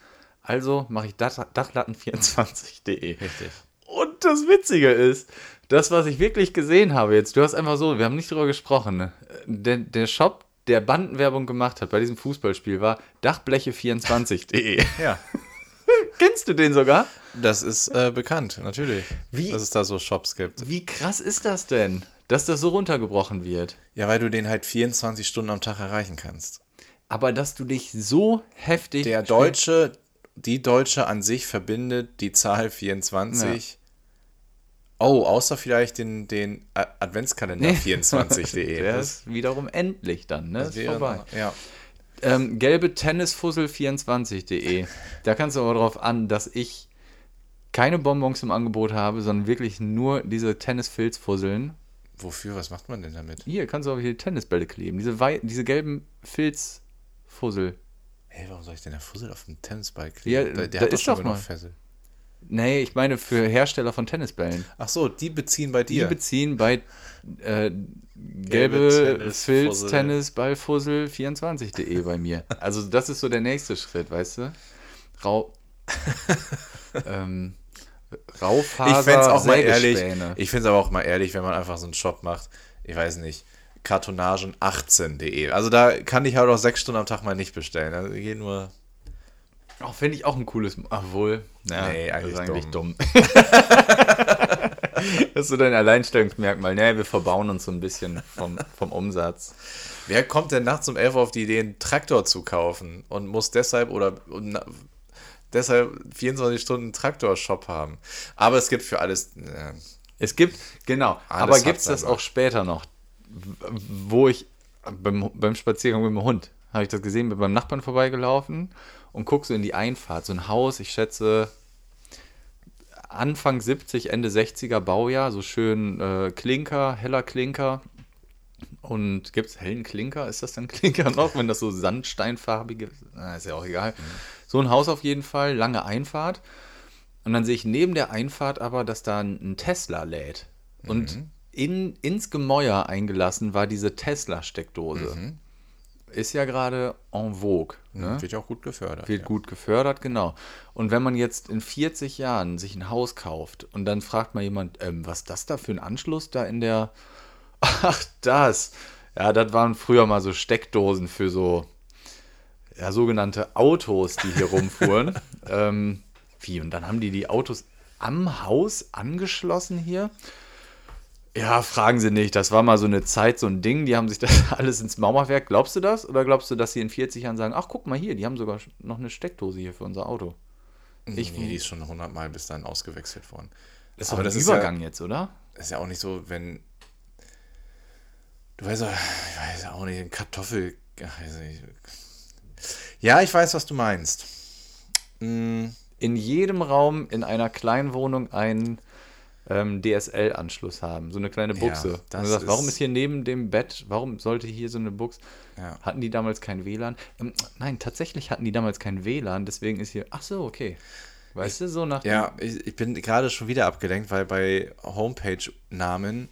Also mache ich Dach Dachlatten24.de. Richtig. Und das Witzige ist, das, was ich wirklich gesehen habe jetzt, du hast einfach so, wir haben nicht drüber gesprochen, ne? der, der Shop, der Bandenwerbung gemacht hat bei diesem Fußballspiel, war Dachbleche24.de. Ja. Kennst du den sogar? Das ist äh, bekannt, natürlich. Wie- Dass es da so Shops gibt. Wie krass ist das denn, dass das so runtergebrochen wird? Ja, weil du den halt 24 Stunden am Tag erreichen kannst. Aber dass du dich so heftig. Der Deutsche, die Deutsche an sich verbindet die Zahl 24. Oh, außer vielleicht den, den A- Adventskalender 24.de. Der ist wiederum endlich dann, ne? das Ist vorbei. Ja. Ähm, gelbe Tennisfussel24.de. Da kannst du aber darauf an, dass ich keine Bonbons im Angebot habe, sondern wirklich nur diese Tennisfilzfusseln. Wofür? Was macht man denn damit? Hier kannst du aber hier Tennisbälle kleben. Diese, wei diese gelben Filzfussel. Hey, warum soll ich denn der Fussel auf dem Tennisball Ja, kleben? der, der da hat doch ist doch genug mal. Fessel. Nee, ich meine für Hersteller von Tennisbällen. Ach so, die beziehen bei Die dir. beziehen bei äh, gelbe Tennisfussel. Filz-Tennisballfussel24.de bei mir. Also das ist so der nächste Schritt, weißt du? Rau ähm, Raufaser ich fände es auch mal ehrlich, ich finde es aber auch mal ehrlich, wenn man einfach so einen Shop macht, ich weiß nicht, kartonagen18.de. Also da kann ich halt auch sechs Stunden am Tag mal nicht bestellen. Also geht nur. Auch finde ich auch ein cooles, obwohl, ja, Nee, eigentlich eigentlich dumm. das ist so dein Alleinstellungsmerkmal. Nee, wir verbauen uns so ein bisschen vom, vom Umsatz. Wer kommt denn nachts um 11 Uhr auf die Idee, einen Traktor zu kaufen und muss deshalb oder deshalb 24 Stunden einen Traktorshop haben? Aber es gibt für alles. äh, Es gibt, genau, Alles aber gibt es das auch später noch, wo ich beim, beim Spaziergang mit dem Hund, habe ich das gesehen, bin beim Nachbarn vorbeigelaufen und gucke so in die Einfahrt, so ein Haus, ich schätze Anfang 70, Ende 60er Baujahr, so schön äh, Klinker, heller Klinker. Und gibt es hellen Klinker? Ist das dann Klinker noch, wenn das so sandsteinfarbige Na, ist ja auch egal. So ein Haus auf jeden Fall, lange Einfahrt. Und dann sehe ich neben der Einfahrt aber, dass da ein ein Tesla lädt. Und in, ins Gemäuer eingelassen war diese Tesla-Steckdose. Ist ja gerade en vogue. Ne? Wird ja auch gut gefördert. Wird ja. gut gefördert, genau. Und wenn man jetzt in 40 Jahren sich ein Haus kauft und dann fragt mal jemand, ähm, was ist das da für ein Anschluss da in der. Ach, das. Ja, das waren früher mal so Steckdosen für so ja, sogenannte Autos, die hier rumfuhren. ähm, wie? Und dann haben die die Autos am Haus angeschlossen hier? Ja, fragen Sie nicht. Das war mal so eine Zeit, so ein Ding. Die haben sich das alles ins Mauerwerk. Glaubst du das? Oder glaubst du, dass sie in 40 Jahren sagen, ach, guck mal hier, die haben sogar noch eine Steckdose hier für unser Auto? Ich, nee, die ist schon 100 Mal bis dann ausgewechselt worden. ist aber aber ein das ist Übergang jetzt, oder? ist ja auch nicht so, wenn. Du weißt ja, ich weiß auch nicht, ein Kartoffel. Ja, ich weiß, was du meinst. Mm, in jedem Raum in einer kleinen Wohnung einen ähm, DSL-Anschluss haben. So eine kleine Buchse. und das du sagst, warum ist- hier neben dem Bett, warum sollte hier so eine Buchse? Ja. Hatten die damals kein WLAN? Ähm, nein, tatsächlich hatten die damals kein WLAN, deswegen ist hier, ach so, okay. Weißt du, so nach Ja, ich, ich bin gerade schon wieder abgelenkt, weil bei Homepage-Namen,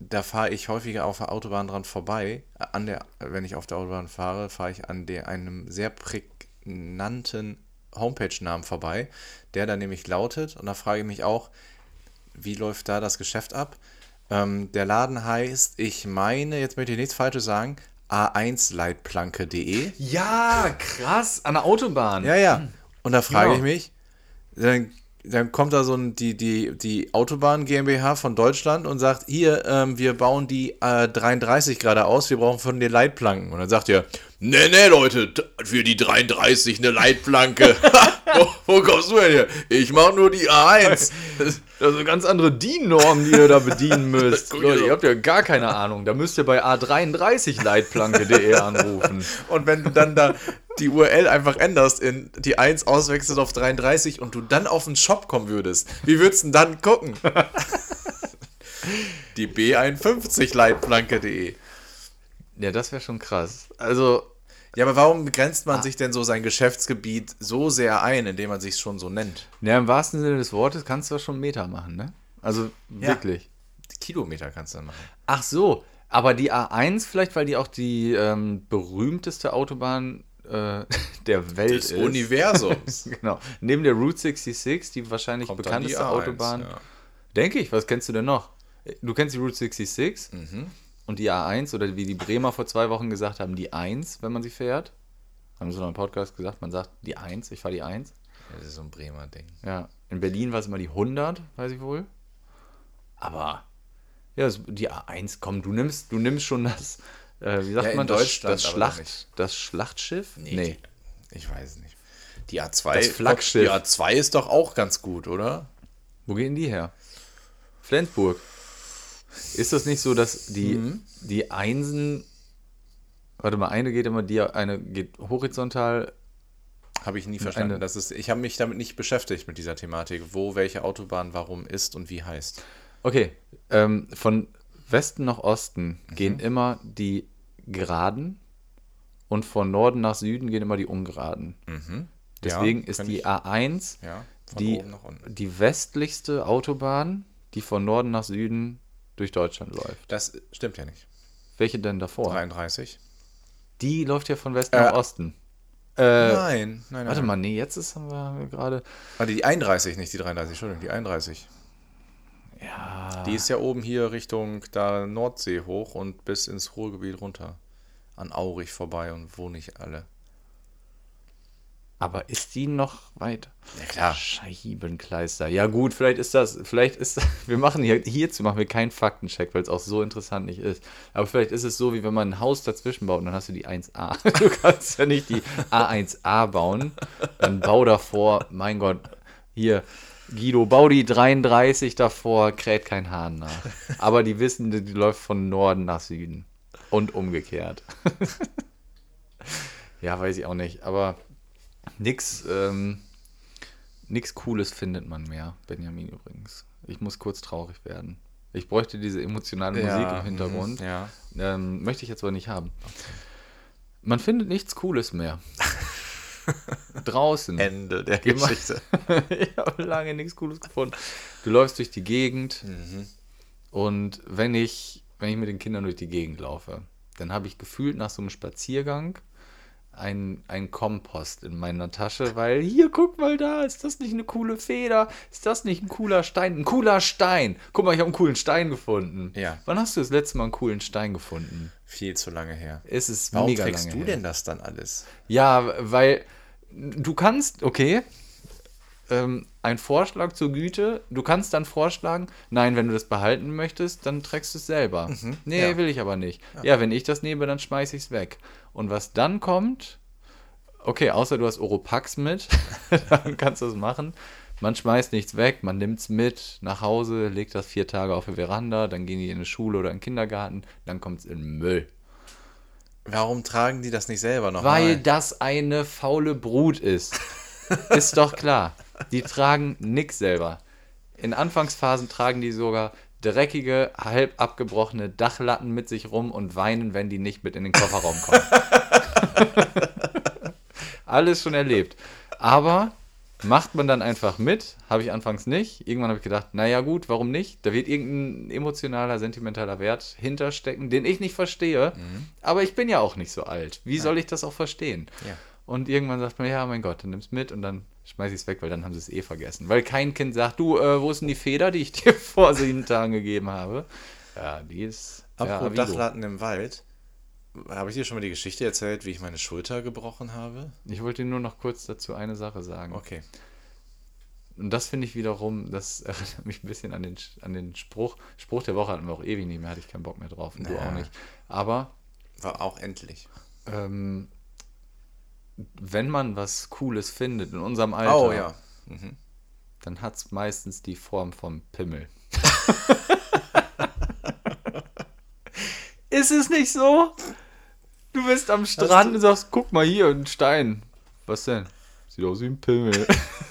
da fahre ich häufiger auf der Autobahn dran vorbei. An der, wenn ich auf der Autobahn fahre, fahre ich an der, einem sehr prägnanten Homepage-Namen vorbei, der dann nämlich lautet, und da frage ich mich auch, wie läuft da das Geschäft ab? Ähm, der Laden heißt, ich meine, jetzt möchte ich nichts Falsches sagen, a1leitplanke.de. Ja, krass, an der Autobahn. Ja, ja. Und da frage Ja. ich mich, dann, dann kommt da so ein, die, die, die Autobahn GmbH von Deutschland und sagt, hier, ähm, wir bauen die äh, 33 gerade aus, wir brauchen von den Leitplanken. Und dann sagt ihr, nee, nee, Leute, für die 33 eine Leitplanke. wo, wo kommst du denn hier? Ich mach nur die A1. Das sind ganz andere DIN-Normen, die ihr da bedienen müsst. Leute, ihr habt ja gar keine Ahnung. Da müsst ihr bei a33leitplanke.de anrufen. Und wenn du dann da die URL einfach änderst, in die 1 auswechselst auf 33 und du dann auf den Shop kommen würdest, wie würdest du denn dann gucken? die B51leitplanke.de. Ja, das wäre schon krass. Also, Ja, aber warum begrenzt man sich denn so sein Geschäftsgebiet so sehr ein, indem man sich schon so nennt? ja, im wahrsten Sinne des Wortes kannst du ja schon Meter machen, ne? Also, wirklich. Kilometer kannst du dann machen. Ach so, aber die A1 vielleicht, weil die auch die ähm, berühmteste Autobahn äh, der Welt Des ist. Universums. Genau. Neben der Route 66, die wahrscheinlich Kommt dann die bekannteste A1, Autobahn. ja. Denke ich, was kennst du denn noch? Du kennst die Route 66 Mhm. Und die A1 oder wie die Bremer vor zwei Wochen gesagt haben, die 1, wenn man sie fährt. Haben sie noch im Podcast gesagt, man sagt die 1, ich fahre die 1. Das ist so ein Bremer Ding. Ja, in Berlin war es immer die 100, weiß ich wohl. Aber ja, die A1, komm, du nimmst, du nimmst schon das, äh, wie sagt Ja, man, das, das, Schlacht, das Schlachtschiff? Nee. Ich weiß nicht. Die A2. Das Flaggschiff. Die A2 ist doch auch ganz gut, oder? Wo gehen die her? Flensburg. Ist das nicht so, dass die, Mhm. die Einsen. Warte mal, eine geht immer, die eine geht horizontal. Habe ich nie verstanden. Eine- Das ist, ich habe mich damit nicht beschäftigt mit dieser Thematik, wo welche Autobahn warum ist und wie heißt. Okay, ähm, von Westen nach Osten Mhm. gehen immer die Geraden und von Norden nach Süden gehen immer die Ungeraden. Deswegen Mhm. Ja, ist die ich- A1 Ja, die, die westlichste Autobahn, die von Norden nach Süden durch Deutschland läuft. Das stimmt ja nicht. Welche denn davor? 33. Die läuft ja von Westen Äh, nach Osten. Äh, nein, nein, nein. Warte mal, nee, jetzt ist, haben wir, gerade. Warte, die 31, nicht die 33, Entschuldigung, die 31. Ja. Die ist ja oben hier Richtung da Nordsee hoch und bis ins Ruhrgebiet runter. An Aurich vorbei und wo nicht alle. Aber ist die noch weit? Ja, klar. Scheibenkleister. Ja, gut, vielleicht ist das, vielleicht ist wir machen hier, hierzu machen wir keinen Faktencheck, weil es auch so interessant nicht ist. Aber vielleicht ist es so, wie wenn man ein Haus dazwischen baut und dann hast du die 1a. Du kannst ja nicht die A1a bauen. Dann bau davor, mein Gott, hier, Guido, bau die 33 davor, kräht kein Hahn nach. Aber die wissen, die, die läuft von Norden nach Süden. Und umgekehrt. ja, weiß ich auch nicht. Aber nix, ähm, nix Cooles findet man mehr, Benjamin übrigens. Ich muss kurz traurig werden. Ich bräuchte diese emotionale Musik im Hintergrund. mhm, Ja. Ähm, möchte ich jetzt aber nicht haben. Man findet nichts Cooles mehr. Draußen. Ende der Geh Geschichte. ich habe lange nichts Cooles gefunden. Du läufst durch die Gegend Mhm. und wenn ich, wenn ich mit den Kindern durch die Gegend laufe, dann habe ich gefühlt nach so einem Spaziergang ein, ein Kompost in meiner Tasche, weil hier, guck mal da, ist das nicht eine coole Feder? Ist das nicht ein cooler Stein? Ein cooler Stein. Guck mal, ich habe einen coolen Stein gefunden. Ja. Wann hast du das letzte Mal einen coolen Stein gefunden? Viel zu lange her. Es ist Warum mega trägst lange du her. denn das dann alles? Ja, weil du kannst, okay, ähm, ein Vorschlag zur Güte, du kannst dann vorschlagen, nein, wenn du das behalten möchtest, dann trägst du es selber. nee, ja. will ich aber nicht. Ja. wenn ich das nehme, dann schmeiße ich es weg. Und was dann kommt, okay, außer du hast Oropax mit, dann kannst du es machen. Man schmeißt nichts weg, man nimmt es mit nach Hause, legt das vier Tage auf die Veranda, dann gehen die in eine Schule oder in den Kindergarten, dann kommt es in den Müll. Warum tragen die das nicht selber noch Weil mal? das eine faule Brut ist. Ist doch klar. Die tragen nix selber. In Anfangsphasen tragen die sogar dreckige, halb abgebrochene Dachlatten mit sich rum und weinen, wenn die nicht mit in den Kofferraum kommen. Alles schon erlebt. Aber macht man dann einfach mit, habe ich anfangs nicht. Irgendwann habe ich gedacht, naja gut, warum nicht? Da wird irgendein emotionaler, sentimentaler Wert hinterstecken, den ich nicht verstehe. Aber ich bin ja auch nicht so alt. Wie soll ich das auch verstehen? Ja. Und irgendwann sagt man, ja, mein Gott, dann nimm's mit und dann schmeiß ich es weg, weil dann haben sie es eh vergessen. Weil kein Kind sagt, du, äh, wo ist denn die Feder, die ich dir vor sieben Tagen gegeben habe? Ja, die ist. ja, Apropos Avigo. Dachlatten im Wald. Habe ich dir schon mal die Geschichte erzählt, wie ich meine Schulter gebrochen habe? Ich wollte dir nur noch kurz dazu eine Sache sagen. Okay. Und das finde ich wiederum, das erinnert mich ein bisschen an den, an den Spruch. Spruch der Woche hatten wir auch ewig nicht mehr, hatte ich keinen Bock mehr drauf. Und du auch nicht. Aber War auch endlich. ähm, wenn man was Cooles findet in unserem Alter, Oh ja. Mhm. dann hat es meistens die Form vom Pimmel. Ist es nicht so? Du bist am Strand und sagst, guck mal hier, ein Stein. Was denn? Sieht aus wie ein Pimmel.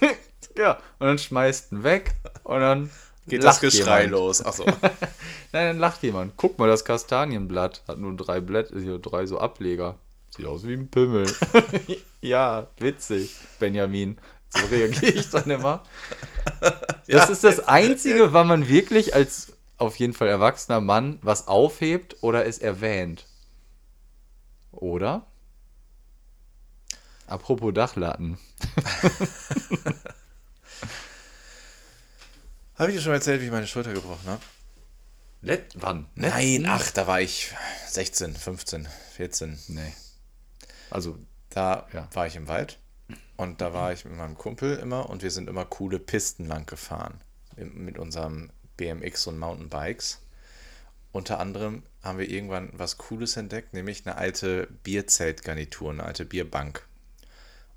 ja, und dann schmeißt ihn weg und dann Geht das lacht Geschrei jemand. los. Achso. Nein, dann lacht jemand. Guck mal, das Kastanienblatt hat nur drei Blätter, hier drei so Ableger. Sieht aus wie ein Pimmel. ja, witzig, Benjamin. So reagiere ich dann immer. Das ist das Einzige, wann man wirklich als auf jeden Fall erwachsener Mann was aufhebt oder es erwähnt. Oder? Apropos Dachlatten. Habe ich dir schon erzählt, wie ich meine Schulter gebrochen habe? Let wann? Nein, ach, da war ich 16, 15, 14. Nee. Also, Da Ja. war ich im Wald und da war ich mit meinem Kumpel immer und wir sind immer coole Pisten lang gefahren mit unserem BMX und Mountainbikes. Unter anderem haben wir irgendwann was Cooles entdeckt, nämlich eine alte Bierzeltgarnitur, eine alte Bierbank.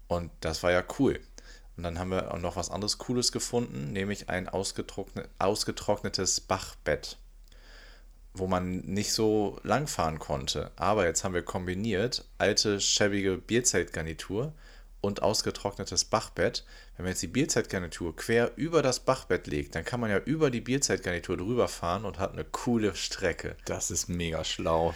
Und das war ja cool. Und dann haben wir auch noch was anderes Cooles gefunden, nämlich ein ausgetrocknet, ausgetrocknetes Bachbett wo man nicht so lang fahren konnte. Aber jetzt haben wir kombiniert alte, schäbige Bierzeltgarnitur und ausgetrocknetes Bachbett. Wenn man jetzt die Bierzeltgarnitur quer über das Bachbett legt, dann kann man ja über die Bierzeltgarnitur drüber fahren und hat eine coole Strecke. das ist mega schlau.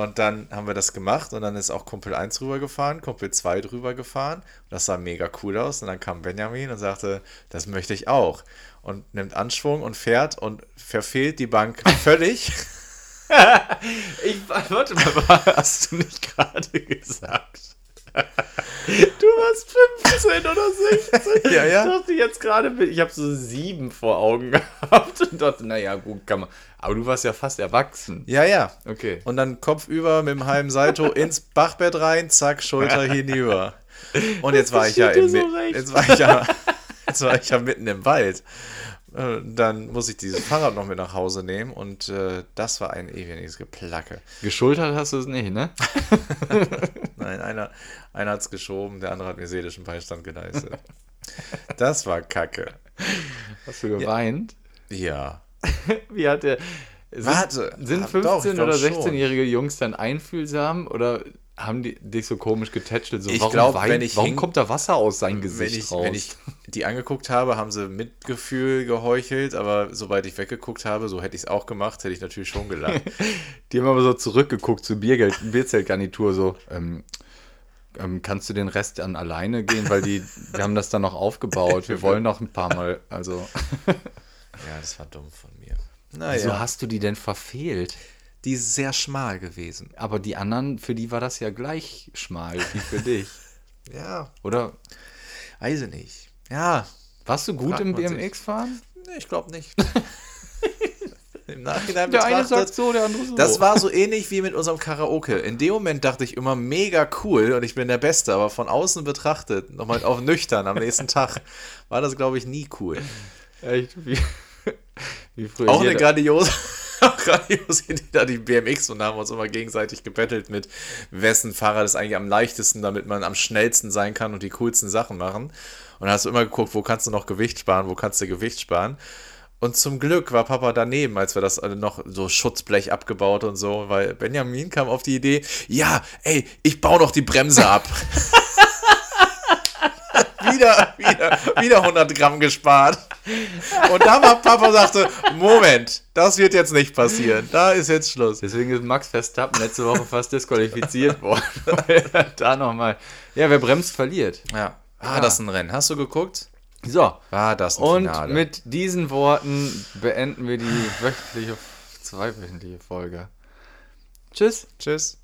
Und dann haben wir das gemacht und dann ist auch Kumpel 1 drüber gefahren, Kumpel 2 drüber gefahren. Das sah mega cool aus. Und dann kam Benjamin und sagte, das möchte ich auch. Und nimmt Anschwung und fährt und verfehlt die Bank völlig. Ich, warte mal, hast du nicht gerade gesagt? Du warst 15 oder 16. Ja, ja. Ich dachte jetzt gerade, ich habe so sieben vor Augen gehabt und dachte, naja, gut, kann man. Aber du warst ja fast erwachsen. Ja, ja. Okay. Und dann Kopf über mit dem halben Salto ins Bachbett rein, zack, Schulter hinüber. Und jetzt war ich ja so jetzt war ich ja, jetzt war ich ja mitten im Wald. Äh, Dann muss ich dieses Fahrrad noch mit nach Hause nehmen und äh, das war ein ewiges Geplacke. Geschultert hast du es nicht, ne? Nein, einer, einer hat es geschoben, der andere hat mir seelischen Beistand geleistet. Das war Kacke. Hast du geweint? Ja. Wie hat der. Sind, Warte, Sind ah, doch, ich 15- glaub oder schon. 16-jährige Jungs dann einfühlsam oder haben die dich so komisch getätschelt? So, Ich warum glaub, weint- wenn ich warum hing- kommt da Wasser aus seinem Wenn Gesicht ich, raus? wenn ich die angeguckt habe, haben sie Mitgefühl geheuchelt, aber sobald ich weggeguckt habe, so hätte ich es auch gemacht, hätte ich natürlich schon gelacht. Die haben aber so zurückgeguckt zur Biergeld, Bierzeltgarnitur, so, ähm, ähm, kannst du den Rest dann alleine gehen, weil die, wir haben das dann noch aufgebaut, wir wollen noch ein paar Mal, also. ja, das war dumm von mir. Wieso Naja, hast du die denn verfehlt? die ist sehr schmal gewesen. Aber die anderen, für die war das ja gleich schmal wie für dich. Ja, Oder weiß ich nicht. Ja, warst du gut im. BMX-Fahren? nee, ich glaube nicht. Im Nachhinein Der eine sagt so, der andere so. Das war so ähnlich wie mit unserem Karaoke. In dem Moment dachte ich immer mega cool und ich bin der Beste, aber von außen betrachtet, nochmal auf nüchtern am nächsten Tag, war das, glaube ich, nie cool. Echt, wie, wie früher. Auch eine grandiose, auch grandiose Idee, da die BMX und haben uns immer gegenseitig gebettelt mit, wessen Fahrrad ist eigentlich am leichtesten, damit man am schnellsten sein kann und die coolsten Sachen machen. Und dann hast du immer geguckt, wo kannst du noch Gewicht sparen, wo kannst du Gewicht sparen. Und zum Glück war Papa daneben, als wir das alle noch so Schutzblech abgebaut und so, weil Benjamin kam auf die Idee, ja, ey, ich baue noch die Bremse ab. Wie wieder, wieder, wieder 100 Gramm gespart. Und da war Papa sagte, Moment, das wird jetzt nicht passieren. Da ist jetzt Schluss. Deswegen ist Max Verstappen letzte Woche fast disqualifiziert worden. Da nochmal. Ja, wer bremst, verliert. Ja. War das ein Rennen? Hast du geguckt? So. War das ein Und Finale? mit diesen Worten beenden wir die wöchentliche, zweiwöchentliche Folge. Tschüss. Tschüss.